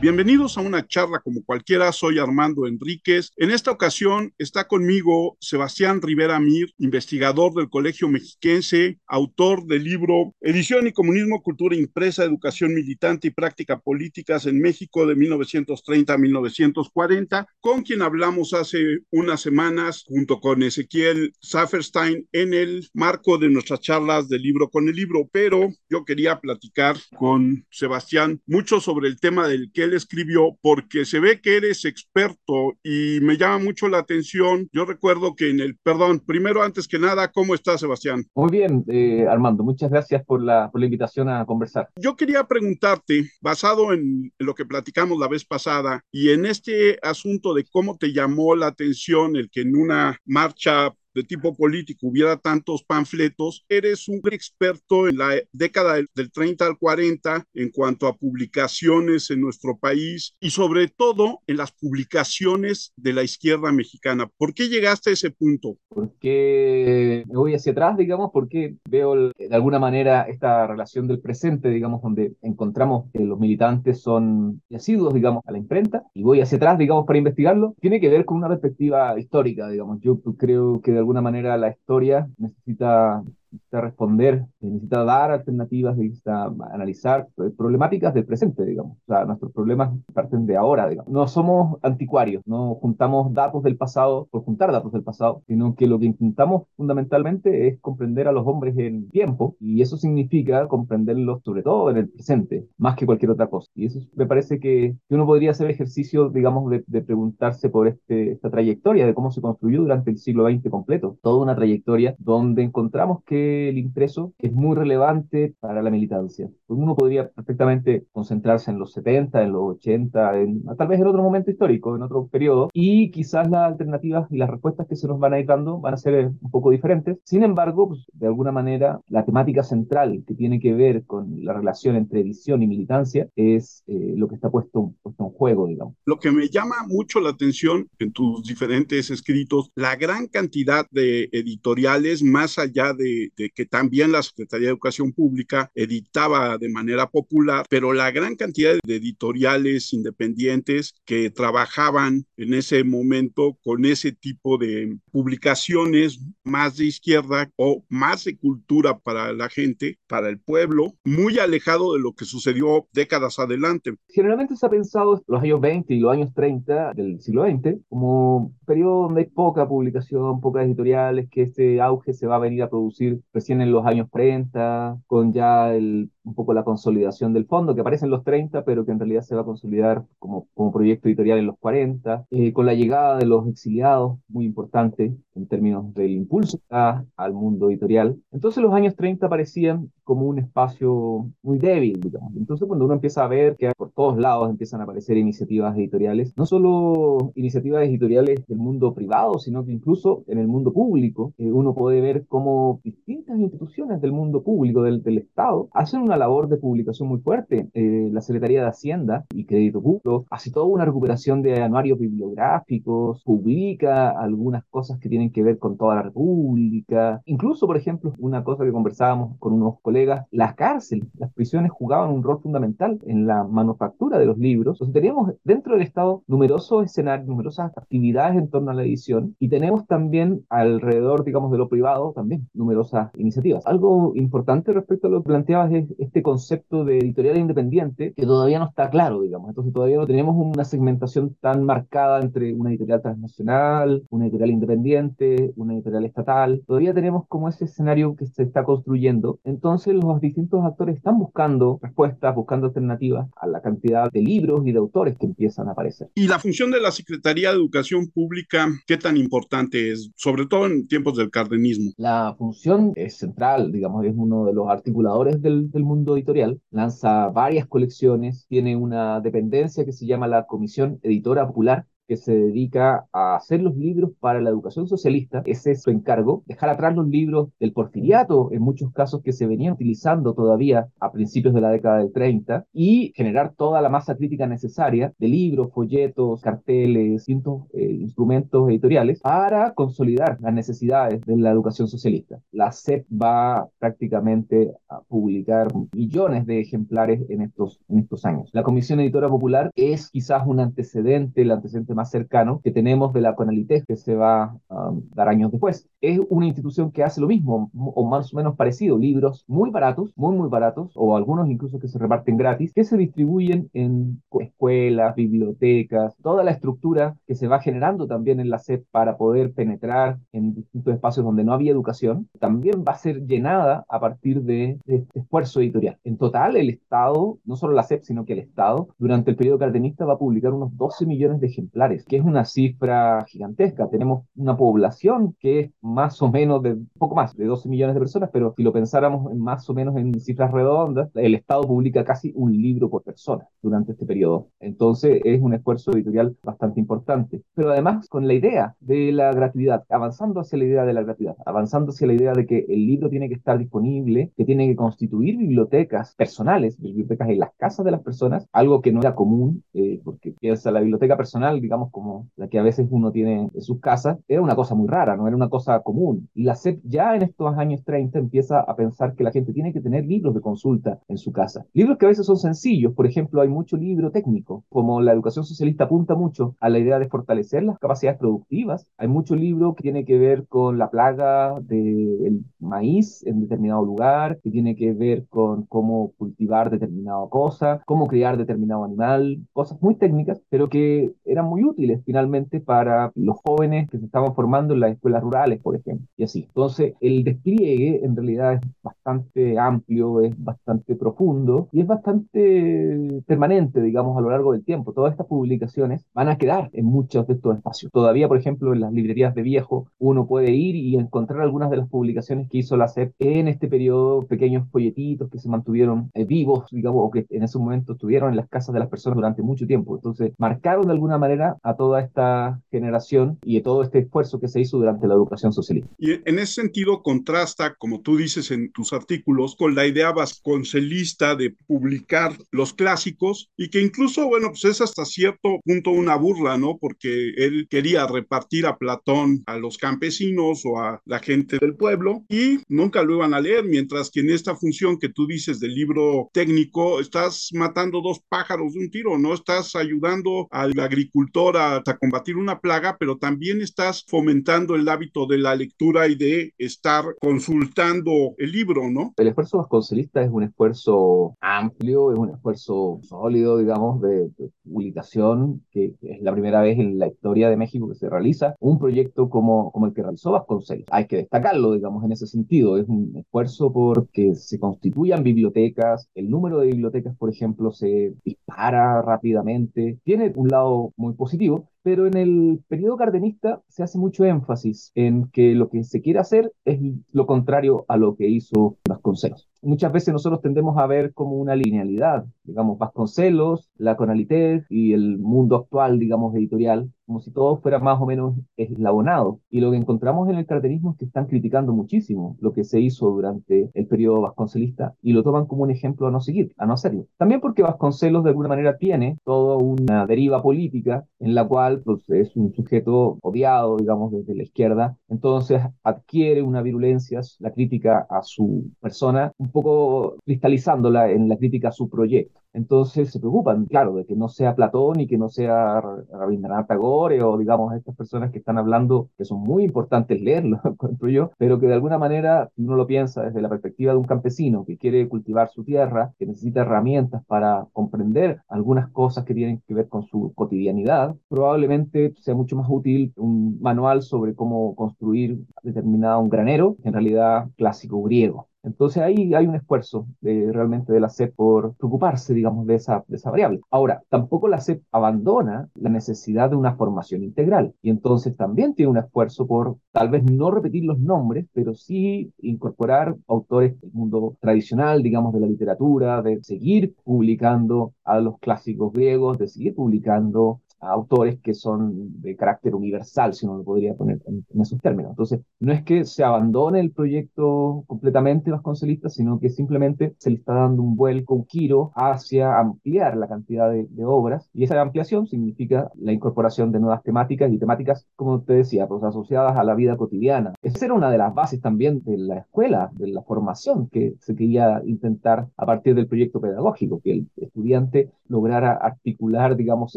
Bienvenidos a una charla como cualquiera, soy Armando Enríquez. En esta ocasión está conmigo Sebastián Rivera Mir, investigador del Colegio Mexiquense, autor del libro Edición y Comunismo, Cultura Impresa, Educación Militante y Práctica Políticas en México de 1930 a 1940, con quien hablamos hace unas semanas junto con Ezequiel Saferstein en el marco de nuestras charlas del libro con el libro, pero yo quería platicar con Sebastián mucho sobre el tema del que escribió porque se ve que eres experto y me llama mucho la atención. Yo recuerdo que en el, perdón, primero antes que nada, ¿cómo estás, Sebastián? Muy bien, eh, Armando, muchas gracias por la, por la invitación a conversar. Yo quería preguntarte, basado en lo que platicamos la vez pasada y en este asunto de cómo te llamó la atención el que en una marcha de tipo político hubiera tantos panfletos, eres un experto en la década del, 30 al 40 en cuanto a publicaciones en nuestro país y sobre todo en las publicaciones de la izquierda mexicana. ¿Por qué llegaste a ese punto? Porque me voy hacia atrás, digamos, porque veo de alguna manera esta relación del presente, digamos, donde encontramos que los militantes son asiduos, digamos, a la imprenta y voy hacia atrás, digamos, para investigarlo. Tiene que ver con una perspectiva histórica, digamos. Yo creo que alguna manera la historia necesita necesita responder, necesita dar alternativas, necesita analizar problemáticas del presente, digamos. O sea, nuestros problemas parten de ahora, digamos. No somos anticuarios, no juntamos datos del pasado por juntar datos del pasado, sino que lo que intentamos fundamentalmente es comprender a los hombres en tiempo, y eso significa comprenderlos sobre todo en el presente, más que cualquier otra cosa. Y eso me parece que, uno podría hacer ejercicio, digamos, de, de preguntarse por este, esta trayectoria de cómo se construyó durante el siglo XX completo, toda una trayectoria donde encontramos que el impreso es muy relevante para la militancia. Uno podría perfectamente concentrarse en los 70, en los 80, en, tal vez en otro momento histórico, en otro periodo, y quizás las alternativas y las respuestas que se nos van a ir dando van a ser eh, un poco diferentes. Sin embargo, pues, de alguna manera, la temática central que tiene que ver con la relación entre edición y militancia es eh, lo que está puesto, puesto en juego, digamos. Lo que me llama mucho la atención en tus diferentes escritos, la gran cantidad de editoriales más allá de, que también la Secretaría de Educación Pública editaba de manera popular, pero la gran cantidad de editoriales independientes que trabajaban en ese momento con ese tipo de publicaciones más de izquierda o más de cultura para la gente, para el pueblo, muy alejado de lo que sucedió décadas adelante. Generalmente se ha pensado los años 20 y los años 30 del siglo XX como periodo donde hay poca publicación, pocas editoriales, que este auge se va a venir a producir recién en los años 30, con ya el un poco la consolidación del fondo, que aparece en los 30, pero que en realidad se va a consolidar como, como proyecto editorial en los 40, eh, con la llegada de los exiliados, muy importante en términos del impulso al mundo editorial. Entonces los años 30 parecían como un espacio muy débil, digamos. Entonces cuando uno empieza a ver que por todos lados empiezan a aparecer iniciativas editoriales, no solo iniciativas editoriales del mundo privado, sino que incluso en el mundo público, eh, uno puede ver cómo distintas instituciones del mundo público, del, del Estado, hacen una labor de publicación muy fuerte. Eh, la Secretaría de Hacienda y Crédito Público hace toda una recuperación de anuarios bibliográficos, publica algunas cosas que tienen que ver con toda la República. Incluso, por ejemplo, una cosa que conversábamos con unos colegas, las cárceles, las prisiones jugaban un rol fundamental en la manufactura de los libros. Entonces teníamos dentro del Estado numerosos escenarios, numerosas actividades en torno a la edición y tenemos también alrededor, digamos, de lo privado también numerosas iniciativas. Algo importante respecto a lo que planteabas es este concepto de editorial independiente que todavía no está claro, digamos. Entonces todavía no tenemos una segmentación tan marcada entre una editorial transnacional, una editorial independiente, una editorial estatal. Todavía tenemos como ese escenario que se está construyendo. Entonces los distintos actores están buscando respuestas, buscando alternativas a la cantidad de libros y de autores que empiezan a aparecer. ¿Y la función de la Secretaría de Educación Pública qué tan importante es, sobre todo en tiempos del cardenismo? La función es central, digamos, es uno de los articuladores del, del mundo editorial, lanza varias colecciones, tiene una dependencia que se llama la Comisión Editora Popular, que se dedica a hacer los libros para la educación socialista. Ese es su encargo, dejar atrás los libros del porfiriato, en muchos casos que se venían utilizando todavía a principios de la década del 30, y generar toda la masa crítica necesaria de libros, folletos, carteles, distintos eh, instrumentos editoriales para consolidar las necesidades de la educación socialista. La SEP va prácticamente a publicar millones de ejemplares en estos, en estos años. La Comisión Editora Popular es quizás un antecedente, el antecedente más cercano que tenemos de la Conalitec que se va a dar años después. Es una institución que hace lo mismo o más o menos parecido, libros muy baratos, muy muy baratos o algunos incluso que se reparten gratis, que se distribuyen en escuelas, bibliotecas, toda la estructura que se va generando también en la SEP para poder penetrar en distintos espacios donde no había educación, también va a ser llenada a partir de, este esfuerzo editorial. En total, el Estado, no solo la SEP, sino que el Estado, durante el periodo cardenista va a publicar unos 12 millones de ejemplares, que es una cifra gigantesca. Tenemos una población que es más o menos de, poco más, de 12 millones de personas, pero si lo pensáramos en más o menos en cifras redondas, el Estado publica casi un libro por persona durante este periodo. Entonces, es un esfuerzo editorial bastante importante. Pero además, con la idea de la gratuidad, avanzando hacia la idea de la gratuidad, avanzando hacia la idea de que el libro tiene que estar disponible, que tiene que constituir bibliotecas personales, bibliotecas en las casas de las personas, algo que no era común, eh, porque piensa la biblioteca personal, digamos, como la que a veces uno tiene en sus casas, era una cosa muy rara, no era una cosa común. Y la SEP ya en estos años 30 empieza a pensar que la gente tiene que tener libros de consulta en su casa. Libros que a veces son sencillos, por ejemplo, hay mucho libro técnico, como la educación socialista apunta mucho a la idea de fortalecer las capacidades productivas, hay mucho libro que tiene que ver con la plaga del maíz en determinado lugar, que tiene que ver con cómo cultivar determinada cosa, cómo criar determinado animal, cosas muy técnicas, pero que eran muy útiles finalmente para los jóvenes que se estaban formando en las escuelas rurales, por ejemplo, y así. Entonces, el despliegue en realidad es bastante amplio, es bastante profundo y es bastante permanente, digamos, a lo largo del tiempo. Todas estas publicaciones van a quedar en muchos de estos espacios. Todavía, por ejemplo, en las librerías de viejo, uno puede ir y encontrar algunas de las publicaciones que hizo la SEP en este periodo, pequeños folletitos que se mantuvieron eh, vivos, digamos, o que en ese momento estuvieron en las casas de las personas durante mucho tiempo. Entonces, marcaron de alguna manera a toda esta generación y a todo este esfuerzo que se hizo durante la educación socialista. Y en ese sentido contrasta, como tú dices en tus artículos, con la idea vasconcelista de publicar los clásicos y que incluso, bueno, pues es hasta cierto punto una burla, ¿no? Porque él quería repartir a Platón a los campesinos o a la gente del pueblo y nunca lo iban a leer, mientras que en esta función que tú dices del libro técnico, estás matando dos pájaros de un tiro, ¿no? Estás ayudando al agricultor a, a combatir una plaga, pero también estás fomentando el hábito de la lectura y de estar consultando el libro, ¿no? El esfuerzo vasconcelista es un esfuerzo amplio, es un esfuerzo sólido, digamos, de, publicación, que es la primera vez en la historia de México que se realiza un proyecto como, como el que realizó Vasconcelos. Hay que destacarlo, digamos, en ese sentido. Es un esfuerzo porque se constituyan bibliotecas, el número de bibliotecas, por ejemplo, se dispara rápidamente. Tiene un lado muy positivo, pero en el periodo cardenista se hace mucho énfasis en que lo que se quiere hacer es lo contrario a lo que hizo Vasconcelos. Muchas veces nosotros tendemos a ver como una linealidad, digamos, Vasconcelos, la Conalitec y el mundo actual, digamos, editorial, como si todo fuera más o menos eslabonado. Y lo que encontramos en el cardenismo es que están criticando muchísimo lo que se hizo durante el periodo vasconcelista y lo toman como un ejemplo a no seguir, a no hacerlo. También porque Vasconcelos de alguna manera tiene toda una deriva política en la cual pues, es un sujeto odiado, digamos, desde la izquierda, entonces adquiere una virulencia, la crítica a su persona, un poco cristalizándola en la crítica a su proyecto. Entonces se preocupan, claro, de que no sea Platón y que no sea Rabindranath Tagore o digamos estas personas que están hablando, que son muy importantes leerlo, encuentro pero que de alguna manera, si uno lo piensa desde la perspectiva de un campesino que quiere cultivar su tierra, que necesita herramientas para comprender algunas cosas que tienen que ver con su cotidianidad, probablemente sea mucho más útil un manual sobre cómo construir determinado un granero, en realidad clásico griego. Entonces ahí hay un esfuerzo de, realmente de la SEP por preocuparse, digamos, de esa, variable. Ahora, tampoco la SEP abandona la necesidad de una formación integral y entonces también tiene un esfuerzo por tal vez no repetir los nombres, pero sí incorporar autores del mundo tradicional, digamos, de la literatura, de seguir publicando a los clásicos griegos, de seguir publicando autores que son de carácter universal, si uno lo podría poner en, esos términos. Entonces, no es que se abandone el proyecto completamente vasconcelista, sino que simplemente se le está dando un vuelco, un giro hacia ampliar la cantidad de, obras, y esa ampliación significa la incorporación de nuevas temáticas y temáticas, como te decía, pues asociadas a la vida cotidiana. Esa era una de las bases también de la escuela, de la formación que se quería intentar a partir del proyecto pedagógico, que el estudiante lograra articular, digamos,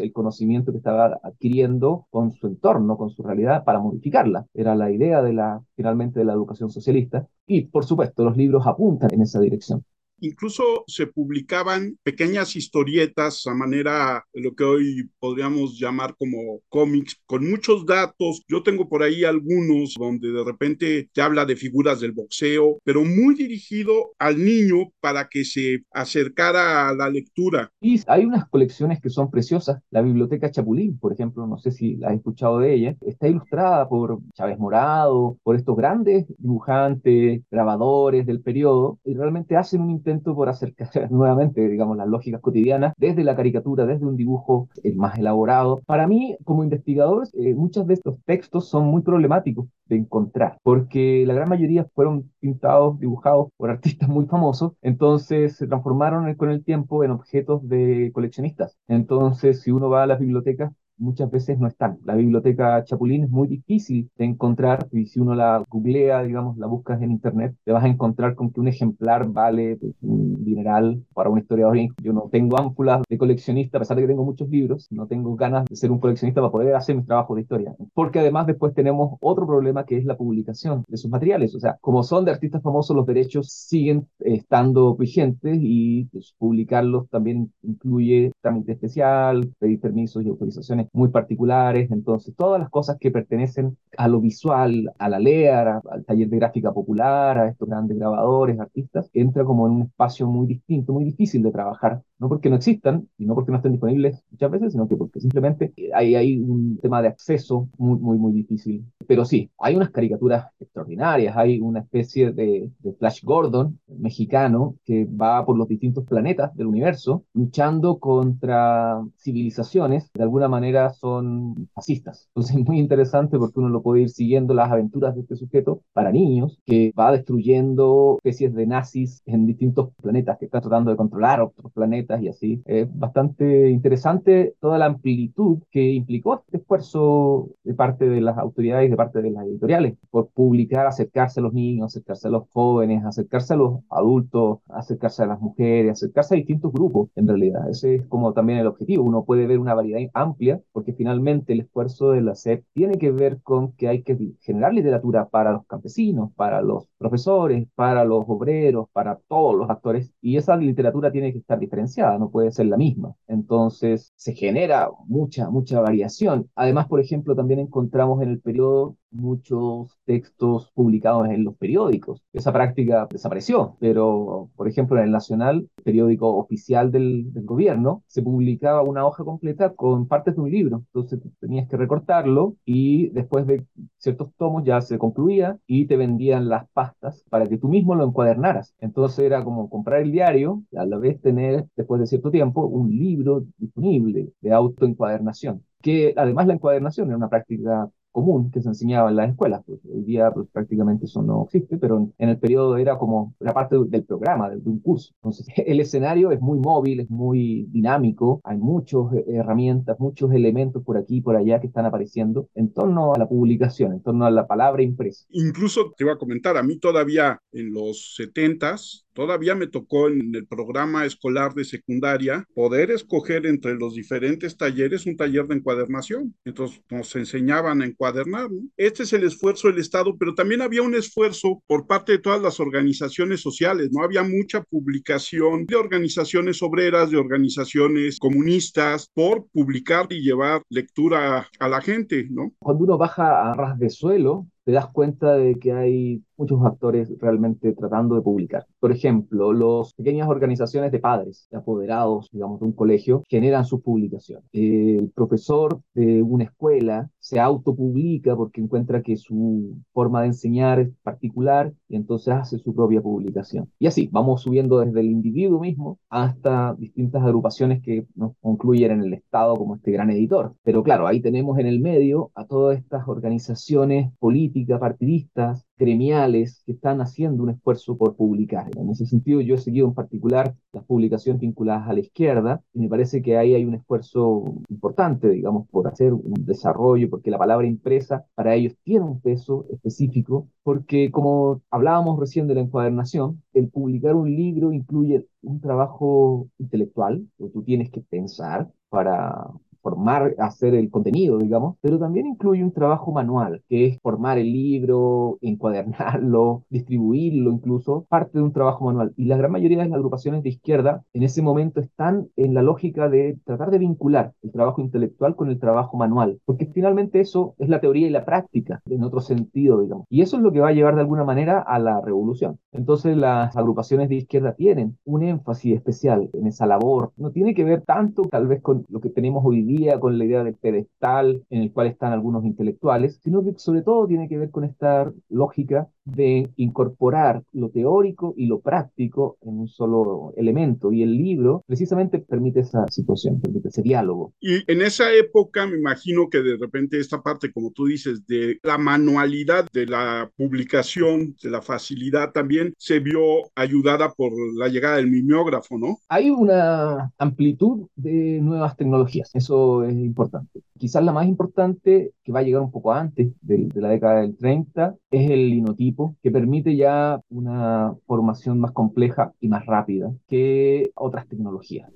el conocimiento estaba adquiriendo con su entorno, con su realidad, para modificarla. Era la idea de la, finalmente, de la educación socialista. Y, por supuesto, los libros apuntan en esa dirección. Incluso se publicaban pequeñas historietas a manera de lo que hoy podríamos llamar como cómics, con muchos datos. Yo tengo por ahí algunos donde de repente te habla de figuras del boxeo, pero muy dirigido al niño para que se acercara a la lectura. Y hay unas colecciones que son preciosas. La Biblioteca Chapulín, por ejemplo, no sé si la has escuchado de ella, está ilustrada por Chávez Morado, por estos grandes dibujantes, grabadores del periodo, y realmente hacen un intento por acercar nuevamente, digamos, las lógicas cotidianas desde la caricatura, desde un dibujo eh, más elaborado. Para mí, como investigador, eh, muchos de estos textos son muy problemáticos de encontrar, porque la gran mayoría fueron pintados, dibujados por artistas muy famosos, entonces se transformaron con el tiempo en objetos de coleccionistas. Entonces, si uno va a las bibliotecas, muchas veces no están. La biblioteca Chapulín es muy difícil de encontrar y si uno la googlea, digamos, la buscas en internet, te vas a encontrar con que un ejemplar vale pues, un dineral para un historiador. Yo no tengo ámpulas de coleccionista, a pesar de que tengo muchos libros, no tengo ganas de ser un coleccionista para poder hacer mis trabajos de historia. Porque además después tenemos otro problema que es la publicación de sus materiales. O sea, como son de artistas famosos, los derechos siguen estando vigentes y pues, publicarlos también incluye trámite especial, pedir permisos y autorizaciones muy particulares, entonces todas las cosas que pertenecen a lo visual, a la LEAR, al taller de gráfica popular, a estos grandes grabadores, artistas, entra como en un espacio muy distinto, muy difícil de trabajar, no porque no existan y no porque no estén disponibles muchas veces, sino que porque simplemente hay, hay un tema de acceso muy, muy, muy difícil. Pero sí, hay unas caricaturas extraordinarias, hay una especie de, de Flash Gordon mexicano que va por los distintos planetas del universo luchando contra civilizaciones de alguna manera son fascistas. Entonces es muy interesante porque uno lo puede ir siguiendo las aventuras de este sujeto para niños que va destruyendo especies de nazis en distintos planetas que está tratando de controlar otros planetas y así. Es bastante interesante toda la amplitud que implicó este esfuerzo de parte de las autoridades, parte de las editoriales, por publicar, acercarse a los niños, acercarse a los jóvenes, acercarse a los adultos, acercarse a las mujeres, acercarse a distintos grupos en realidad. Ese es como también el objetivo. Uno puede ver una variedad amplia porque finalmente el esfuerzo de la SEP tiene que ver con que hay que generar literatura para los campesinos, para los profesores, para los obreros, para todos los actores, y esa literatura tiene que estar diferenciada, no puede ser la misma. Entonces se genera mucha, mucha variación. Además, por ejemplo, también encontramos en el periodo muchos textos publicados en los periódicos. Esa práctica desapareció, pero por ejemplo en el Nacional, periódico oficial del, gobierno, se publicaba una hoja completa con partes de un libro. Entonces tenías que recortarlo y después de ciertos tomos ya se concluía y te vendían las pastas para que tú mismo lo encuadernaras. Entonces era como comprar el diario y a la vez tener, después de cierto tiempo, un libro disponible de autoencuadernación que además la encuadernación era una práctica común que se enseñaba en las escuelas. Pues, hoy día pues, prácticamente eso no existe, pero en, el periodo era como la parte del programa, de, un curso. Entonces, el escenario es muy móvil, es muy dinámico, hay muchas eh, herramientas, muchos elementos por aquí y por allá que están apareciendo en torno a la publicación, en torno a la palabra impresa. Incluso te iba a comentar, a mí todavía en los setentas Todavía me tocó en el programa escolar de secundaria poder escoger entre los diferentes talleres un taller de encuadernación. Entonces nos enseñaban a encuadernar. Este es el esfuerzo del Estado, pero también había un esfuerzo por parte de todas las organizaciones sociales. No había mucha publicación de organizaciones obreras, de organizaciones comunistas por publicar y llevar lectura a la gente, ¿no? Cuando uno baja a ras de suelo, te das cuenta de que hay muchos actores realmente tratando de publicar. Por ejemplo, las pequeñas organizaciones de padres, de apoderados, digamos, de un colegio, generan sus publicaciones. El profesor de una escuela se autopublica porque encuentra que su forma de enseñar es particular y entonces hace su propia publicación. Y así, vamos subiendo desde el individuo mismo hasta distintas agrupaciones que nos concluyen en el Estado como este gran editor. Pero claro, ahí tenemos en el medio a todas estas organizaciones políticas, partidistas, gremiales que están haciendo un esfuerzo por publicar. En ese sentido, yo he seguido en particular las publicaciones vinculadas a la izquierda y me parece que ahí hay un esfuerzo importante, digamos, por hacer un desarrollo, porque la palabra impresa para ellos tiene un peso específico, porque como hablábamos recién de la encuadernación, el publicar un libro incluye un trabajo intelectual, que tú tienes que pensar para formar, hacer el contenido, digamos, pero también incluye un trabajo manual, que es formar el libro, encuadernarlo, distribuirlo incluso, parte de un trabajo manual. Y la gran mayoría de las agrupaciones de izquierda en ese momento están en la lógica de tratar de vincular el trabajo intelectual con el trabajo manual, porque finalmente eso es la teoría y la práctica, en otro sentido, digamos. Y eso es lo que va a llevar de alguna manera a la revolución. Entonces las agrupaciones de izquierda tienen un énfasis especial en esa labor. No tiene que ver tanto tal vez con lo que tenemos hoy día con la idea del pedestal en el cual están algunos intelectuales, sino que sobre todo tiene que ver con esta lógica de incorporar lo teórico y lo práctico en un solo elemento. Y el libro precisamente permite esa situación, permite ese diálogo. Y en esa época me imagino que de repente esta parte, como tú dices, de la manualidad de la publicación, de la facilidad también, se vio ayudada por la llegada del mimeógrafo, ¿no? Hay una amplitud de nuevas tecnologías, eso es importante. Quizás la más importante, que va a llegar un poco antes de, de la década del 30, es el linotipo, que permite ya una formación más compleja y más rápida que otras tecnologías.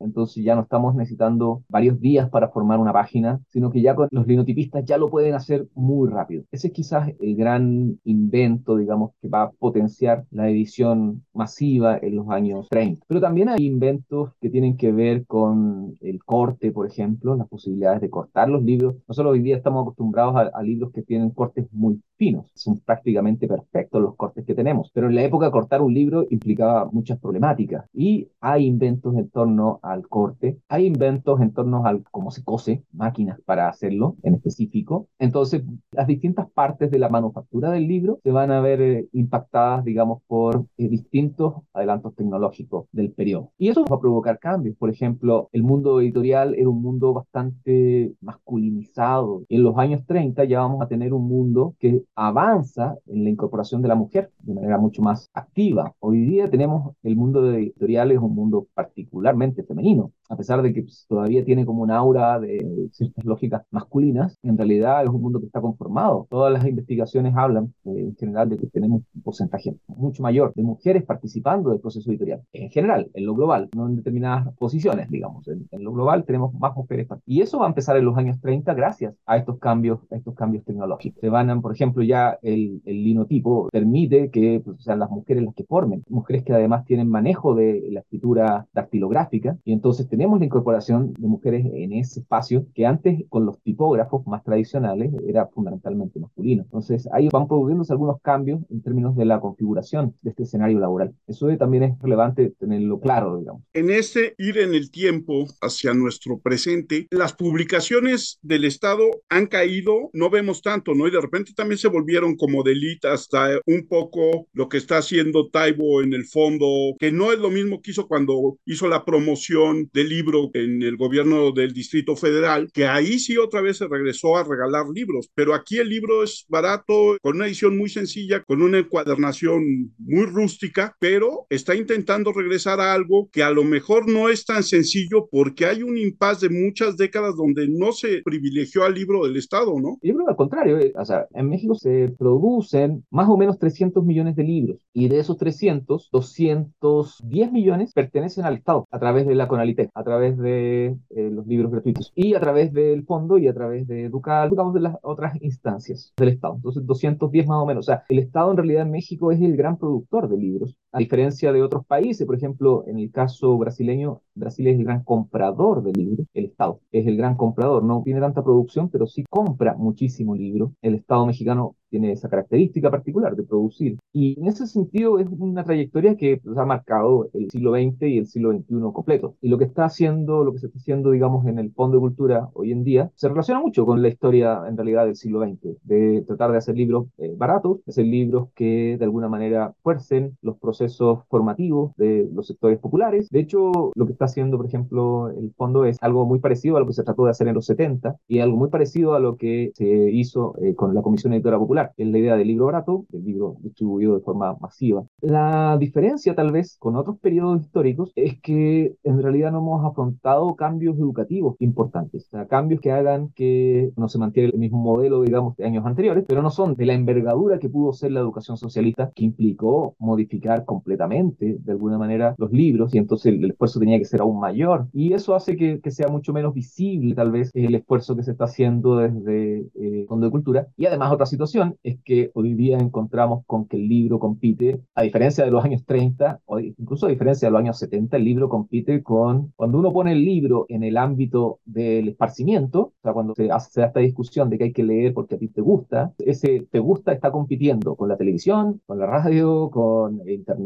Entonces ya no estamos necesitando varios días para formar una página, sino que ya con los linotipistas ya lo pueden hacer muy rápido. Ese es quizás el gran invento, digamos, que va a potenciar la edición masiva en los años 30. Pero también hay inventos que tienen que ver con el corte, por ejemplo, las posibilidades de cortar los libros. Nosotros hoy día estamos acostumbrados a, a libros que tienen cortes muy finos, son prácticamente perfectos los cortes que tenemos, pero en la época cortar un libro implicaba muchas problemáticas y hay inventos en torno al corte, hay inventos en torno al cómo se cose, máquinas para hacerlo en específico. Entonces, las distintas partes de la manufactura del libro se van a ver eh, impactadas, digamos, por eh, distintos adelantos tecnológicos del periodo. Y eso va a provocar cambios. Por ejemplo, el mundo editorial era un mundo bastante masculinizado. En los años 30 ya vamos a tener un mundo que avanza en la incorporación de la mujer de manera mucho más activa. Hoy día tenemos el mundo de editoriales, un mundo particularmente femenino a pesar de que pues, todavía tiene como un aura de ciertas lógicas masculinas, en realidad es un mundo que está conformado. Todas las investigaciones hablan eh, en general de que tenemos un porcentaje mucho mayor de mujeres participando del proceso editorial. En general, en lo global, no en determinadas posiciones, digamos. En, lo global tenemos más mujeres. Y eso va a empezar en los años 30 gracias a estos cambios, a estos cambios tecnológicos. Se van, por ejemplo, ya el, el linotipo permite que pues, sean las mujeres las que formen, mujeres que además tienen manejo de la escritura dactilográfica y entonces tenemos la incorporación de mujeres en ese espacio que antes con los tipógrafos más tradicionales era fundamentalmente masculino. Entonces ahí van produciéndose algunos cambios en términos de la configuración de este escenario laboral. Eso también es relevante tenerlo claro, digamos. En este ir en el tiempo hacia nuestro presente, las publicaciones del Estado han caído, no vemos tanto, ¿no? Y de repente también se volvieron como delita hasta un poco lo que está haciendo Taibo en el fondo, que no es lo mismo que hizo cuando hizo la promoción de libro en el gobierno del Distrito Federal, que ahí sí otra vez se regresó a regalar libros, pero aquí el libro es barato, con una edición muy sencilla, con una encuadernación muy rústica, pero está intentando regresar a algo que a lo mejor no es tan sencillo porque hay un impas de muchas décadas donde no se privilegió al libro del Estado, ¿no? Yo creo al contrario, eh, o sea, en México se producen más o menos 300 millones de libros y de esos 300, 210 millones pertenecen al Estado a través de la Conalitec a través de eh, los libros gratuitos y a través del fondo y a través de Educal, digamos de las otras instancias del Estado. Entonces, 210 más o menos. O sea, el Estado en realidad en México es el gran productor de libros A diferencia de otros países, por ejemplo, en el caso brasileño, Brasil es el gran comprador de libros, el Estado es el gran comprador, no tiene tanta producción, pero sí compra muchísimo libro. El Estado mexicano tiene esa característica particular de producir. Y en ese sentido es una trayectoria que pues, ha marcado el siglo XX y el siglo XXI completo. Y lo que está haciendo, lo que se está haciendo, digamos, en el Fondo de Cultura hoy en día, se relaciona mucho con la historia, en realidad, del siglo XX, de tratar de hacer libros eh, baratos, hacer libros que de alguna manera fuercen los procesos formativos de los sectores populares. De hecho, lo que está haciendo, por ejemplo, el fondo es algo muy parecido a lo que se trató de hacer en los 70 y algo muy parecido a lo que se hizo eh, con la Comisión Editora Popular es la idea del libro barato, del libro distribuido de forma masiva. La diferencia tal vez con otros periodos históricos es que en realidad no hemos afrontado cambios educativos importantes, o sea, cambios que hagan que no se mantenga el mismo modelo, digamos, de años anteriores, pero no son de la envergadura que pudo ser la educación socialista, que implicó modificar completamente, de alguna manera, los libros, y entonces el, esfuerzo tenía que ser aún mayor. Y eso hace que, sea mucho menos visible, tal vez, el esfuerzo que se está haciendo desde eh, Fondo de Cultura. Y además, otra situación es que hoy día encontramos con que el libro compite, a diferencia de los años 30, o incluso a diferencia de los años 70, el libro compite con, cuando uno pone el libro en el ámbito del esparcimiento, o sea, cuando se hace esta discusión de que hay que leer porque a ti te gusta, ese te gusta está compitiendo con la televisión, con la radio, con internet,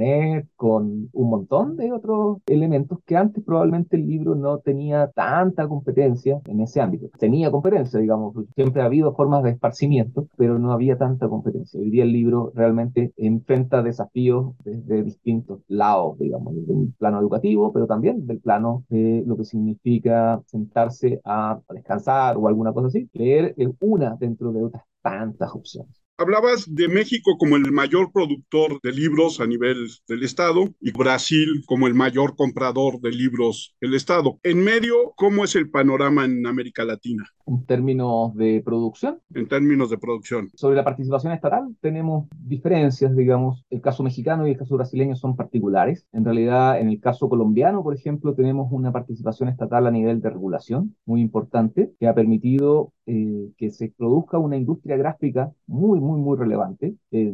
con un montón de otros elementos que antes probablemente el libro no tenía tanta competencia en ese ámbito. Tenía competencia, digamos, siempre ha habido formas de esparcimiento, pero no había tanta competencia. Hoy día el libro realmente enfrenta desafíos desde distintos lados, digamos, desde plano educativo, pero también del plano de lo que significa sentarse a, descansar o alguna cosa así, leer una dentro de otras tantas opciones. Hablabas de México como el mayor productor de libros a nivel del Estado y Brasil como el mayor comprador de libros del Estado. En medio, ¿cómo es el panorama en América Latina? En términos de producción. En términos de producción. Sobre la participación estatal tenemos diferencias, digamos. El caso mexicano y el caso brasileño son particulares. En realidad, en el caso colombiano, por ejemplo, tenemos una participación estatal a nivel de regulación muy importante que ha permitido eh, que se produzca una industria gráfica muy, muy, muy relevante. Eh,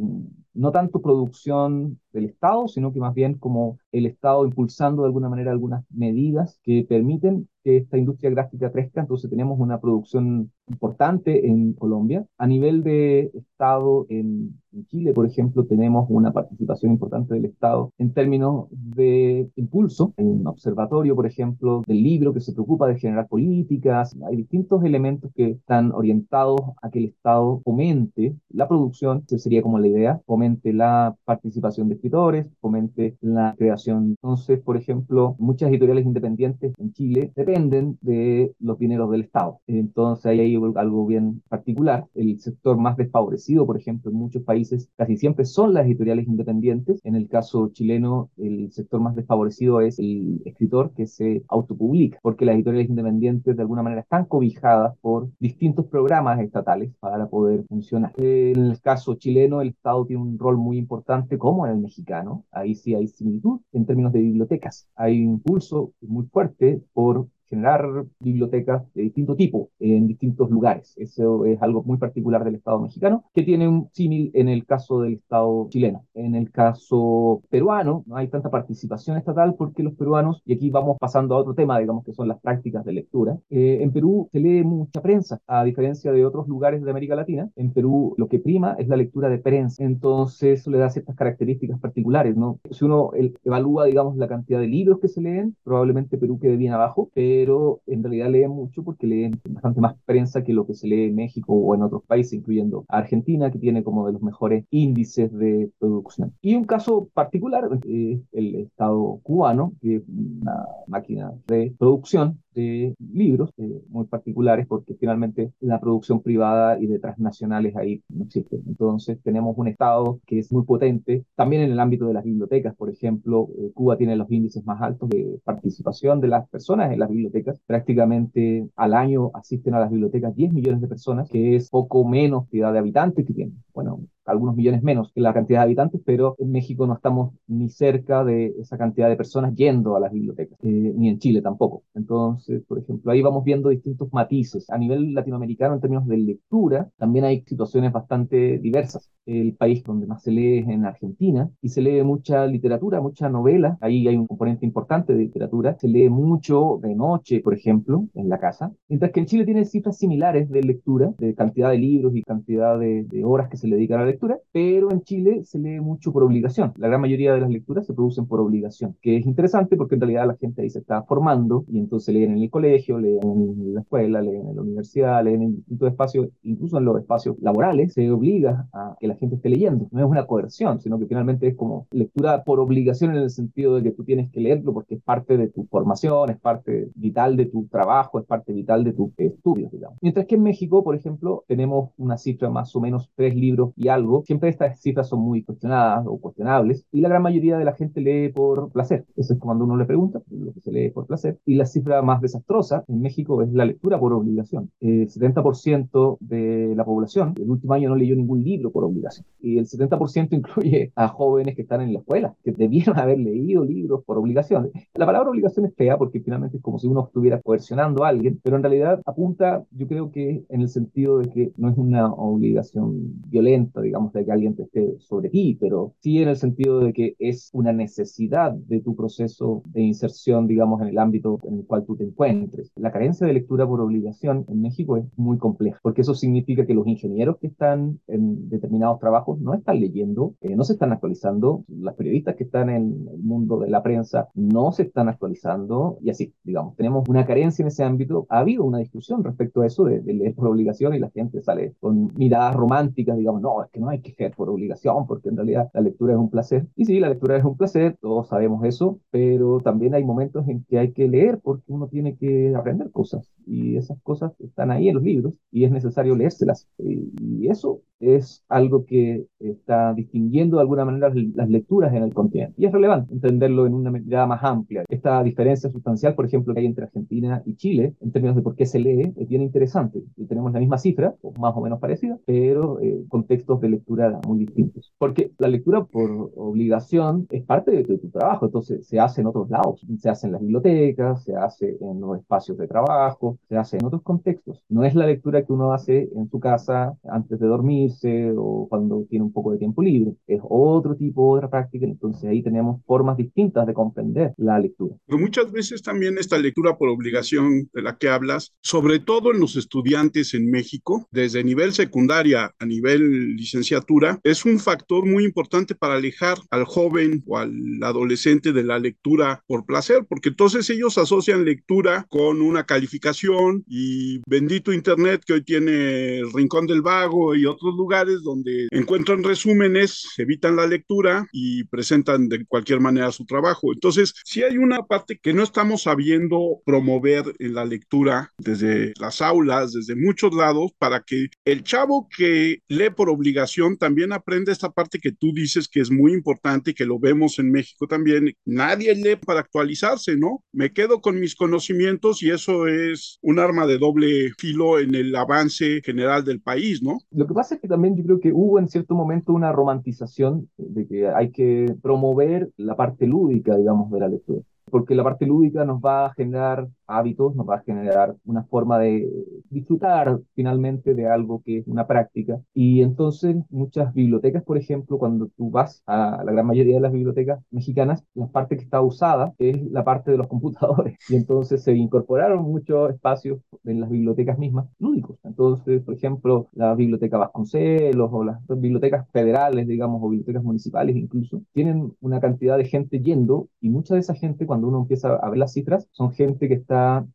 no tanto producción del Estado, sino que más bien como el Estado impulsando de alguna manera algunas medidas que permiten esta industria gráfica crezca. Entonces tenemos una producción importante en Colombia. A nivel de Estado en, Chile, por ejemplo, tenemos una participación importante del Estado en términos de impulso. en un observatorio, por ejemplo, del libro que se preocupa de generar políticas. Hay distintos elementos que están orientados a que el Estado fomente la producción, esa sería como la idea, fomente la participación de escritores, fomente la creación. Entonces, por ejemplo, muchas editoriales independientes en Chile dependen de los dineros del Estado. Entonces, ahí hay algo bien particular. El sector más desfavorecido, por ejemplo, en muchos países casi siempre son las editoriales independientes. En el caso chileno, el sector más desfavorecido es el escritor que se autopublica, porque las editoriales independientes de alguna manera están cobijadas por distintos programas estatales para poder funcionar. En el caso chileno, el Estado tiene un rol muy importante como en el mexicano. Ahí sí hay similitud en términos de bibliotecas. Hay un impulso muy fuerte por generar bibliotecas de distinto tipo en distintos lugares. Eso es algo muy particular del Estado mexicano, que tiene un símil en el caso del Estado chileno. En el caso peruano no hay tanta participación estatal porque los peruanos, y aquí vamos pasando a otro tema, digamos que son las prácticas de lectura, eh, en Perú se lee mucha prensa, a diferencia de otros lugares de América Latina. En Perú lo que prima es la lectura de prensa, entonces eso le da ciertas características particulares, ¿no? Si uno evalúa, digamos, la cantidad de libros que se leen, probablemente Perú quede bien abajo, pero en realidad leen mucho porque leen bastante más prensa que lo que se lee en México o en otros países, incluyendo Argentina, que tiene como de los mejores índices de producción. Y un caso particular es el Estado cubano, que es una máquina de producción de libros eh, muy particulares porque finalmente la producción privada y de transnacionales ahí no existe. Entonces tenemos un Estado que es muy potente. También en el ámbito de las bibliotecas, por ejemplo, eh, Cuba tiene los índices más altos de participación de las personas en las bibliotecas. Prácticamente al año asisten a las bibliotecas 10 millones de personas, que es poco menos la de habitantes que tienen. Bueno, algunos millones menos que la cantidad de habitantes, pero en México no estamos ni cerca de esa cantidad de personas yendo a las bibliotecas, eh, ni en Chile tampoco. Entonces, por ejemplo, ahí vamos viendo distintos matices. A nivel latinoamericano, en términos de lectura, también hay situaciones bastante diversas. El país donde más se lee es en Argentina y se lee mucha literatura, mucha novela. Ahí hay un componente importante de literatura. Se lee mucho de noche, por ejemplo, en la casa. Mientras que en Chile tiene cifras similares de lectura, de cantidad de libros y cantidad de, de horas que se le dedican a la lectura, pero en Chile se lee mucho por obligación. La gran mayoría de las lecturas se producen por obligación, que es interesante porque en realidad la gente ahí se está formando y entonces leen en el colegio, leen en la escuela, leen en la universidad, leen en distintos espacios, incluso en los espacios laborales, se obliga a que la gente esté leyendo. No es una coerción, sino que finalmente es como lectura por obligación en el sentido de que tú tienes que leerlo porque es parte de tu formación, es parte vital de tu trabajo, es parte vital de tus estudios, digamos. Mientras que en México, por ejemplo, tenemos una cifra más o menos tres libros y algo. Siempre estas cifras son muy cuestionadas o cuestionables y la gran mayoría de la gente lee por placer. Eso es cuando uno le pregunta, lo que se lee por placer. Y la cifra más desastrosa en México es la lectura por obligación. El 70% de la población el último año no leyó ningún libro por obligación. Y el 70% incluye a jóvenes que están en la escuela, que debieron haber leído libros por obligación. La palabra obligación es fea porque finalmente es como si uno estuviera coercionando a alguien, pero en realidad apunta, yo creo que en el sentido de que no es una obligación violenta, digamos, de que alguien te esté sobre ti, pero sí en el sentido de que es una necesidad de tu proceso de inserción, digamos, en el ámbito en el cual tú te encuentres. La carencia de lectura por obligación en México es muy compleja, porque eso significa que los ingenieros que están en determinados trabajos no están leyendo, eh, no se están actualizando, las periodistas que están en el mundo de la prensa no se están actualizando y así, digamos, tenemos una carencia en ese ámbito. Ha habido una discusión respecto a eso de, de leer por obligación y la gente sale con miradas románticas, digamos, no, es que no hay que leer por obligación porque en realidad la lectura es un placer. Y sí, la lectura es un placer, todos sabemos eso, pero también hay momentos en que hay que leer porque uno tiene que aprender cosas y esas cosas están ahí en los libros y es necesario leérselas. Y eso es algo que está distinguiendo de alguna manera las lecturas en el continente. Y es relevante entenderlo en una medida más amplia. Esta diferencia sustancial, por ejemplo, que hay entre Argentina y Chile, en términos de por qué se lee, es bien interesante. tenemos la misma cifra, más o menos parecida, pero eh, contextos de lectura muy distintos. Porque la lectura por obligación es parte de tu, trabajo, entonces se hace en otros lados. Se hace en las bibliotecas, se hace en los espacios de trabajo, se hace en otros contextos. No es la lectura que uno hace en su casa antes de dormir o cuando tiene un poco de tiempo libre. Es otro tipo, otra práctica, entonces ahí tenemos formas distintas de comprender la lectura. Pero muchas veces también esta lectura por obligación de la que hablas, sobre todo en los estudiantes en México, desde nivel secundaria a nivel licenciatura, es un factor muy importante para alejar al joven o al adolescente de la lectura por placer, porque entonces ellos asocian lectura con una calificación y bendito Internet que hoy tiene el Rincón del Vago y otros lugares donde encuentran resúmenes, evitan la lectura y presentan de cualquier manera su trabajo. Entonces, si hay una parte que no estamos sabiendo promover en la lectura desde las aulas, desde muchos lados, para que el chavo que lee por obligación también aprenda esta parte que tú dices que es muy importante y que lo vemos en México también. Nadie lee para actualizarse, ¿no? Me quedo con mis conocimientos y eso es un arma de doble filo en el avance general del país, ¿no? Lo que pasa es que también yo creo que hubo en cierto momento una romantización de que hay que promover la parte lúdica, digamos, de la lectura porque la parte lúdica nos va a generar hábitos, nos va a generar una forma de disfrutar finalmente de algo que es una práctica. Y entonces muchas bibliotecas, por ejemplo, cuando tú vas a la gran mayoría de las bibliotecas mexicanas, la parte que está usada es la parte de los computadores. Y entonces se incorporaron muchos espacios en las bibliotecas mismas lúdicos. Entonces, por ejemplo, la biblioteca Vasconcelos o las bibliotecas federales, digamos, o bibliotecas municipales incluso, tienen una cantidad de gente yendo y mucha de esa gente cuando uno empieza a ver las cifras, son gente que está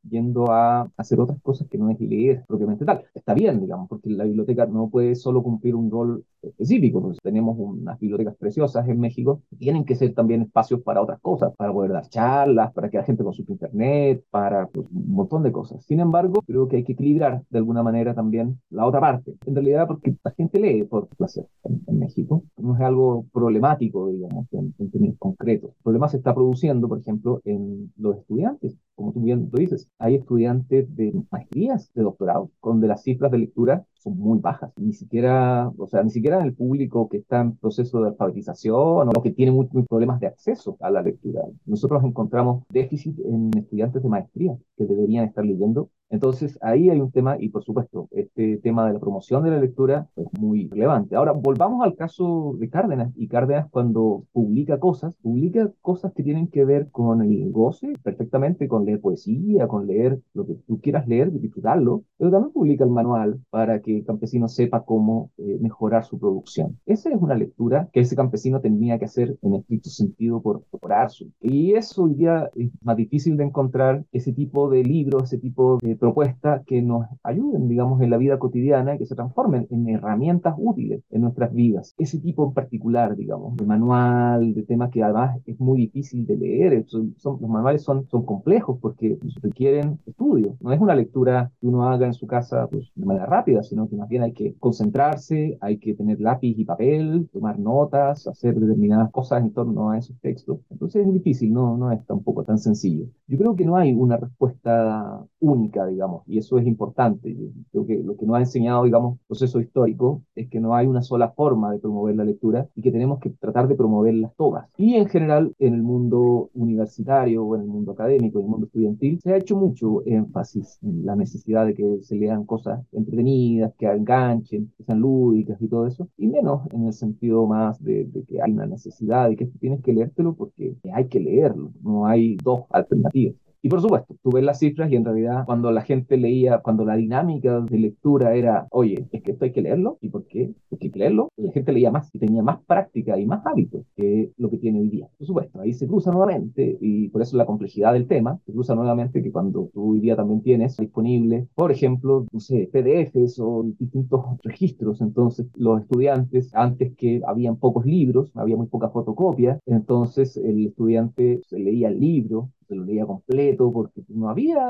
yendo a hacer otras cosas que no es leer propiamente tal. Está bien, digamos, porque la biblioteca no puede solo cumplir un rol específico. Pues tenemos unas bibliotecas preciosas en México, tienen que ser también espacios para otras cosas, para poder dar charlas, para que la gente consulte internet, para pues, un montón de cosas. Sin embargo, creo que hay que equilibrar de alguna manera también la otra parte. En realidad, porque la gente lee por placer en, México, no es algo problemático, digamos, en, en términos concretos. El problema se está produciendo, por ejemplo, en los estudiantes como tú bien lo dices, hay estudiantes de maestrías, de doctorado, donde las cifras de lectura son muy bajas. Ni siquiera, o sea, ni siquiera el público que está en proceso de alfabetización o que tiene muchos problemas de acceso a la lectura. Nosotros encontramos déficit en estudiantes de maestría que deberían estar leyendo entonces, ahí hay un tema, y por supuesto, este tema de la promoción de la lectura es muy relevante. Ahora, volvamos al caso de Cárdenas, y Cárdenas cuando publica cosas, publica cosas que tienen que ver con el goce, perfectamente, con leer poesía, con leer lo que tú quieras leer, disfrutarlo, pero también publica el manual para que el campesino sepa cómo eh, mejorar su producción. Esa es una lectura que ese campesino tenía que hacer en estricto sentido por, por su. Y eso hoy día es más difícil de encontrar ese tipo de libros, ese tipo de propuestas que nos ayuden, digamos, en la vida cotidiana y que se transformen en herramientas útiles en nuestras vidas. Ese tipo en particular, digamos, de manual, de temas que además es muy difícil de leer. Son, los manuales son, son complejos porque requieren estudio. No es una lectura que uno haga en su casa pues, de manera rápida, sino que más bien hay que concentrarse, hay que tener lápiz y papel, tomar notas, hacer determinadas cosas en torno a esos textos. Entonces es difícil, no, no es tampoco tan sencillo. Yo creo que no hay una respuesta única, digamos, y eso es importante. Yo creo que lo que nos ha enseñado, digamos, el proceso histórico es que no hay una sola forma de promover la lectura y que tenemos que tratar de promoverlas todas. Y en general, en el mundo universitario o en el mundo académico, en el mundo estudiantil, se ha hecho mucho énfasis en la necesidad de que se lean cosas entretenidas, que enganchen, que sean lúdicas y todo eso, y menos en el sentido más de, de que hay una necesidad de que tienes que leértelo porque hay que leerlo, no hay dos alternativas. Y por supuesto, tú ves las cifras y en realidad cuando la gente leía, cuando la dinámica de lectura era, oye, es que esto hay que leerlo, ¿y por qué? Porque hay que leerlo, la gente leía más y tenía más práctica y más hábitos que lo que tiene hoy día. Por supuesto, ahí se cruza nuevamente y por eso la complejidad del tema, se cruza nuevamente que cuando tú hoy día también tienes disponible, por ejemplo, no sé, PDFs o distintos registros, entonces los estudiantes, antes que habían pocos libros, había muy pocas fotocopias, entonces el estudiante se leía el libro, se lo leía completo, porque no había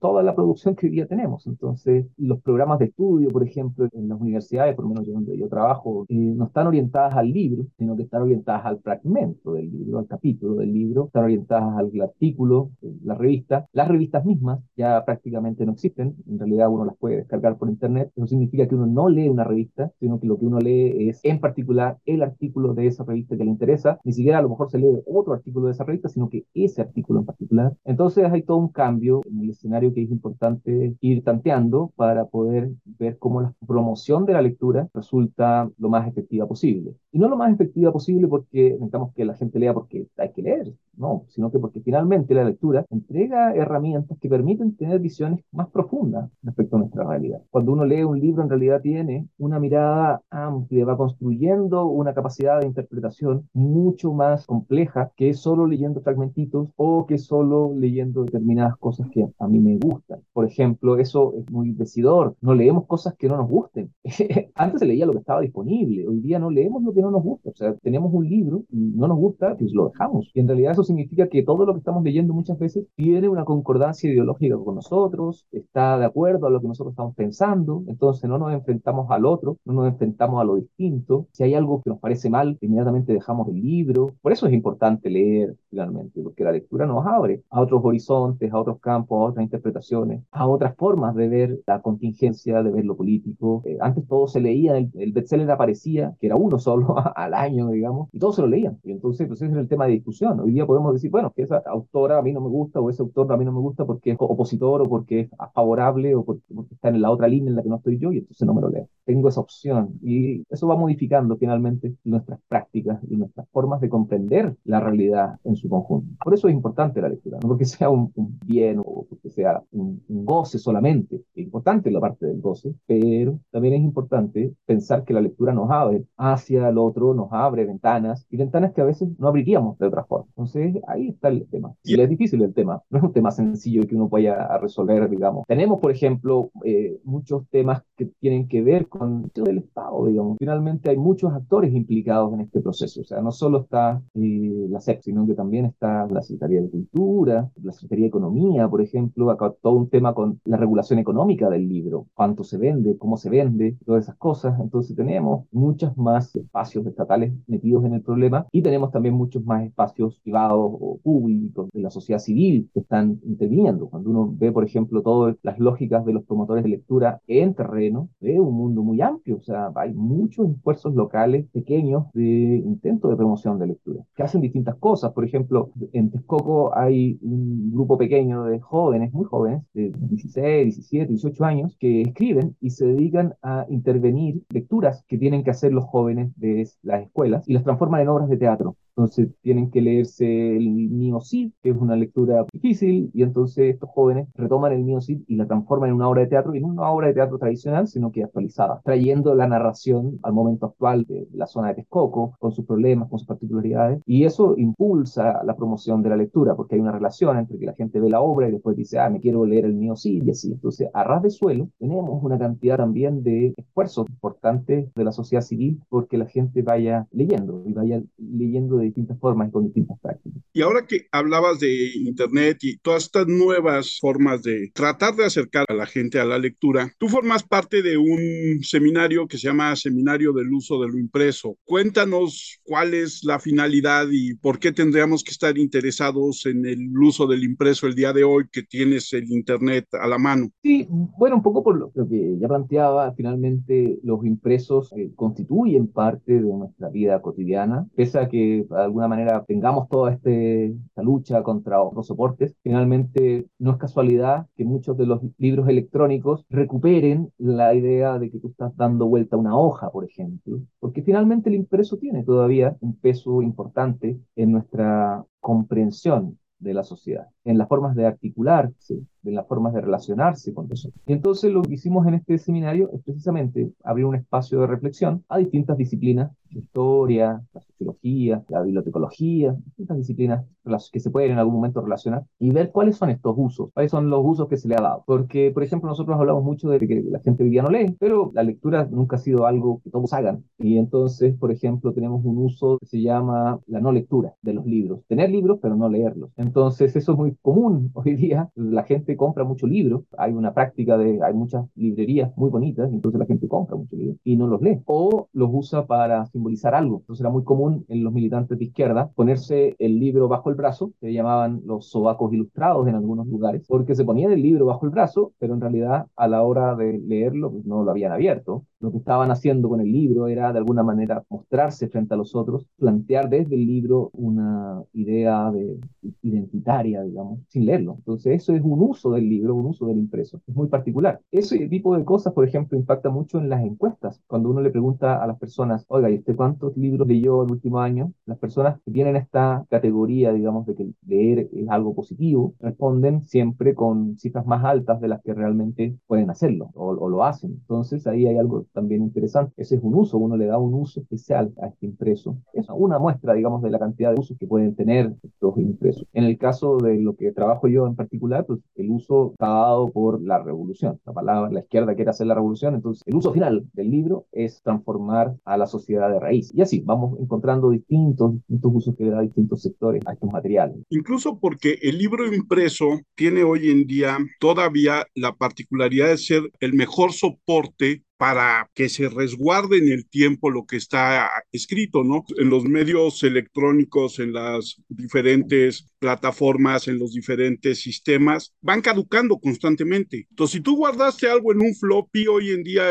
toda la producción que hoy día tenemos. Entonces, los programas de estudio, por ejemplo, en las universidades, por lo menos donde yo trabajo, eh, no están orientadas al libro, sino que están orientadas al fragmento del libro, al capítulo del libro, están orientadas al artículo, la revista. Las revistas mismas ya prácticamente no existen, en realidad uno las puede descargar por internet, eso significa que uno no lee una revista, sino que lo que uno lee es en particular el artículo de esa revista que le interesa, ni siquiera a lo mejor se lee otro artículo de esa revista, sino que ese artículo en particular entonces hay todo un cambio en el escenario que es importante ir tanteando para poder ver cómo la promoción de la lectura resulta lo más efectiva posible. Y no lo más efectiva posible porque necesitamos que la gente lea porque hay que leer, no, sino que porque finalmente la lectura entrega herramientas que permiten tener visiones más profundas respecto a nuestra realidad. Cuando uno lee un libro en realidad tiene una mirada amplia, va construyendo una capacidad de interpretación mucho más compleja que solo leyendo fragmentitos o que solo leyendo determinadas cosas que a mí me gustan. Por ejemplo, eso es muy decidor. No leemos cosas que no nos gusten. Antes se leía lo que estaba disponible. Hoy día no leemos lo que no nos gusta. O sea, tenemos un libro y no nos gusta, pues lo dejamos. Y en realidad eso significa que todo lo que estamos leyendo muchas veces tiene una concordancia ideológica con nosotros, está de acuerdo a lo que nosotros estamos pensando. Entonces no nos enfrentamos al otro, no nos enfrentamos a lo distinto. Si hay algo que nos parece mal, inmediatamente dejamos el libro. Por eso es importante leer finalmente, porque la lectura nos abre a otros horizontes, a otros campos, a otras interpretaciones, a otras formas de ver la contingencia, de ver lo político. Eh, antes todo se leía, el, el bestseller aparecía, que era uno solo al año, digamos, y todos se lo leían. Y entonces, pues ese es el tema de discusión. Hoy día podemos decir, bueno, que esa autora a mí no me gusta, o ese autor a mí no me gusta porque es opositor, o porque es favorable, o porque, está en la otra línea en la que no estoy yo, y entonces no me lo leo. Tengo esa opción. Y eso va modificando finalmente nuestras prácticas y nuestras formas de comprender la realidad en su conjunto. Por eso es importante la lectura, no porque sea un, bien o porque sea un, goce solamente. Es importante la parte del goce, pero también es importante pensar que la lectura nos abre hacia el otro, nos abre ventanas y ventanas que a veces no abriríamos de otra forma. Entonces ahí está el tema. Y es difícil el tema, no es un tema sencillo que uno vaya resolver, digamos. Tenemos, por ejemplo, eh, muchos temas que tienen que ver con el Estado, digamos. Finalmente hay muchos actores implicados en este proceso. O sea, no solo está eh, la SEP, sino que también está la Secretaría de Cultura La Secretaría de Economía, por ejemplo, acá todo un tema con la regulación económica del libro, cuánto se vende, cómo se vende, todas esas cosas. Entonces tenemos muchos más espacios estatales metidos en el problema y tenemos también muchos más espacios privados o públicos de la sociedad civil que están interviniendo. Cuando uno ve, por ejemplo, todas las lógicas de los promotores de lectura en terreno, ve un mundo muy amplio, o sea, hay muchos esfuerzos locales pequeños de intento de promoción de lectura que hacen distintas cosas. Por ejemplo, en Texcoco hay un grupo pequeño de jóvenes, muy jóvenes, de 16, 17, 18 años, que escriben y se dedican a intervenir lecturas que tienen que hacer los jóvenes de las escuelas y las transforman en obras de teatro. Entonces tienen que leerse el Mio Cid, que es una lectura difícil, y entonces estos jóvenes retoman el Mio Cid y la transforman en una obra de teatro, y no una obra de teatro tradicional, sino que actualizada, trayendo la narración al momento actual de la zona de Texcoco, con sus problemas, con sus particularidades, y eso impulsa la promoción de la lectura, porque hay una relación entre que la gente ve la obra y después dice, ah, me quiero leer el Mio Cid, y así. Entonces, a ras de suelo, tenemos una cantidad también de esfuerzos importantes de la sociedad civil porque la gente vaya leyendo y vaya leyendo de distintas formas y con distintas prácticas. Y ahora que hablabas de Internet y todas estas nuevas formas de tratar de acercar a la gente a la lectura, tú formas parte de un seminario que se llama Seminario del Uso de lo Impreso. Cuéntanos cuál es la finalidad y por qué tendríamos que estar interesados en el uso del impreso el día de hoy que tienes el Internet a la mano. Sí, bueno, un poco por lo, que ya planteaba, finalmente los impresos eh, constituyen parte de nuestra vida cotidiana, pese a que de alguna manera tengamos toda este, esta lucha contra otros soportes, finalmente no es casualidad que muchos de los libros electrónicos recuperen la idea de que tú estás dando vuelta a una hoja, por ejemplo, porque finalmente el impreso tiene todavía un peso importante en nuestra comprensión de la sociedad, en las formas de articularse, en las formas de relacionarse con nosotros. Y entonces lo que hicimos en este seminario es precisamente abrir un espacio de reflexión a distintas disciplinas, la historia, la sociología, la bibliotecología, distintas disciplinas que se pueden en algún momento relacionar y ver cuáles son estos usos, cuáles son los usos que se le ha dado. Porque, por ejemplo, nosotros hablamos mucho de que la gente hoy día no lee, pero la lectura nunca ha sido algo que todos hagan. Y entonces, por ejemplo, tenemos un uso que se llama la no lectura de los libros. Tener libros, pero no leerlos. Entonces, eso es muy común hoy día. La gente compra mucho libro, hay una práctica de, hay muchas librerías muy bonitas, entonces la gente compra mucho libro y no los lee, o los usa para simbolizar algo. Entonces era muy común en los militantes de izquierda ponerse el libro bajo el brazo, que llamaban los sobacos ilustrados en algunos lugares, porque se ponían el libro bajo el brazo, pero en realidad a la hora de leerlo pues no lo habían abierto. Lo que estaban haciendo con el libro era de alguna manera mostrarse frente a los otros, plantear desde el libro una idea de, identitaria, digamos, sin leerlo. Entonces eso es un uso del libro, un uso del impreso. Es muy particular. Ese tipo de cosas, por ejemplo, impacta mucho en las encuestas. Cuando uno le pregunta a las personas, oiga, ¿y usted cuántos libros leyó el último año? Las personas que tienen esta categoría, digamos, de que leer es algo positivo, responden siempre con cifras más altas de las que realmente pueden hacerlo o, o lo hacen. Entonces ahí hay algo también interesante. Ese es un uso, uno le da un uso especial a este impreso. Es una muestra, digamos, de la cantidad de usos que pueden tener estos impresos. En el caso de lo que trabajo yo en particular, pues el uso está dado por la revolución. La palabra, la izquierda quiere hacer la revolución, entonces el uso final del libro es transformar a la sociedad de raíz. Y así vamos encontrando distintos, distintos usos que le da distintos sectores a estos materiales. Incluso porque el libro impreso tiene hoy en día todavía la particularidad de ser el mejor soporte para que se resguarde en el tiempo lo que está escrito, ¿no? En los medios electrónicos, en las diferentes plataformas, en los diferentes sistemas, van caducando constantemente. Entonces, si tú guardaste algo en un floppy, hoy en día,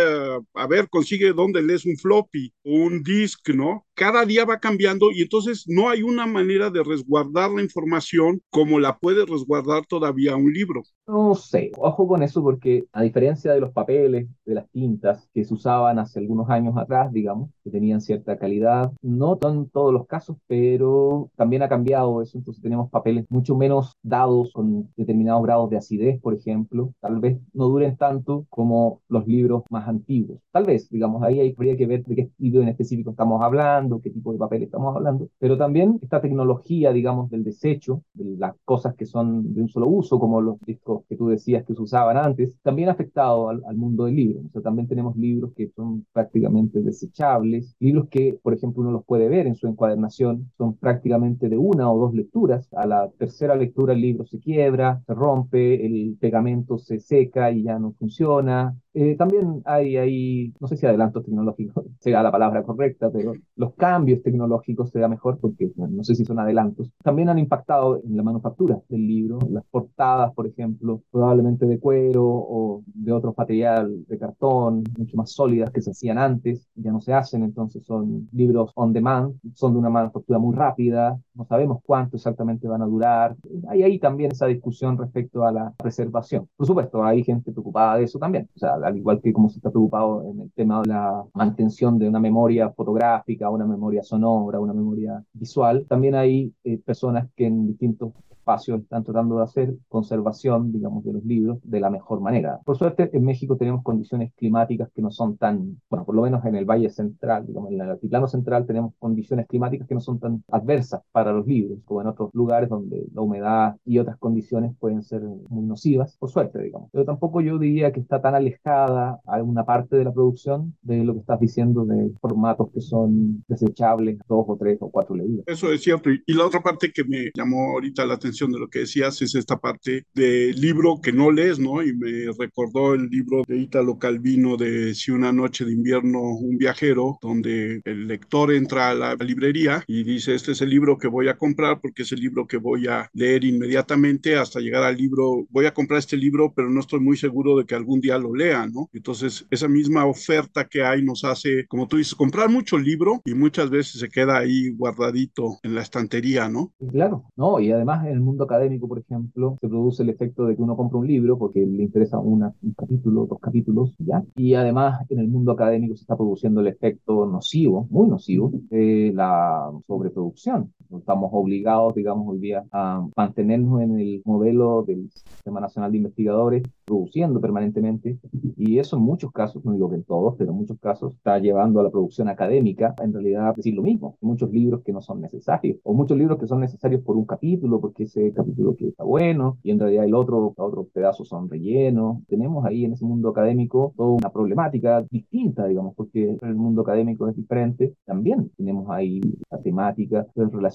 a ver, consigue dónde lees un floppy, un disc, ¿no? Cada día va cambiando y entonces no hay una manera de resguardar la información como la puede resguardar todavía un libro. No sé, ojo con eso porque a diferencia de los papeles, de las tintas, que se usaban hace algunos años atrás, digamos, que tenían cierta calidad. No en todos los casos, pero también ha cambiado eso. Entonces tenemos papeles mucho menos dados con determinados grados de acidez, por ejemplo. Tal vez no duren tanto como los libros más antiguos. Tal vez, digamos, ahí habría que ver de qué libro en específico estamos hablando hablando, qué tipo de papel estamos hablando, pero también esta tecnología, digamos, del desecho, de las cosas que son de un solo uso, como los discos que tú decías que se usaban antes, también ha afectado al, mundo del libro. O sea, también tenemos libros que son prácticamente desechables, libros que, por ejemplo, uno los puede ver en su encuadernación, son prácticamente de una o dos lecturas. A la tercera lectura el libro se quiebra, se rompe, el pegamento se seca y ya no funciona. Eh, también hay, hay, no sé si adelantos tecnológicos sea la palabra correcta, pero los cambios tecnológicos sea mejor porque no sé si son adelantos. También han impactado en la manufactura del libro, las portadas, por ejemplo, probablemente de cuero o de otro material, de cartón, mucho más sólidas que se hacían antes, ya no se hacen, entonces son libros on demand, son de una manufactura muy rápida, no sabemos cuánto exactamente van a durar. Hay ahí también esa discusión respecto a la preservación. Por supuesto, hay gente preocupada de eso también. O sea, al igual que como se está preocupado en el tema de la mantención de una memoria fotográfica, una memoria sonora, una memoria visual, también hay eh, personas que en distintos espacios están tratando de hacer conservación, digamos, de los libros de la mejor manera. Por suerte, en México tenemos condiciones climáticas que no son tan, bueno, por lo menos en el Valle Central, digamos, en el altiplano central tenemos condiciones climáticas que no son tan adversas para los libros, como en otros lugares donde la humedad y otras condiciones pueden ser muy nocivas, por suerte, digamos. Pero tampoco yo diría que está tan alejada alguna parte de la producción de lo que estás diciendo de formatos que son desechables, dos o tres o cuatro leídas. Eso es cierto. Y la otra parte que me llamó ahorita la atención de lo que decías es esta parte del libro que no lees, ¿no? Y me recordó el libro de Italo Calvino de Si una noche de invierno un viajero, donde el lector entra a la librería y dice, este es el libro que voy a comprar porque es el libro que voy a leer inmediatamente hasta llegar al libro, voy a comprar este libro, pero no estoy muy seguro de que algún día lo lea, ¿no? Entonces, esa misma oferta que hay nos hace, como tú dices, comprar mucho libro y muchas veces se queda ahí guardadito en la estantería, ¿no? Claro, no, y además el mundo académico, por ejemplo, se produce el efecto de que uno compra un libro porque le interesa un capítulo, dos capítulos, ¿ya? Y además en el mundo académico se está produciendo el efecto nocivo, muy nocivo, de la sobreproducción. Estamos obligados, digamos, hoy día a mantenernos en el modelo del Sistema Nacional de Investigadores, produciendo permanentemente, y eso en muchos casos, no digo que en todos, pero en muchos casos está llevando a la producción académica, en realidad, decir lo mismo. Muchos libros que no son necesarios, o muchos libros que son necesarios por un capítulo, porque ese capítulo que está bueno, y en realidad el otro, otros pedazos son rellenos. Tenemos ahí en ese mundo académico toda una problemática distinta, digamos, porque el mundo académico es diferente. También tenemos ahí la temática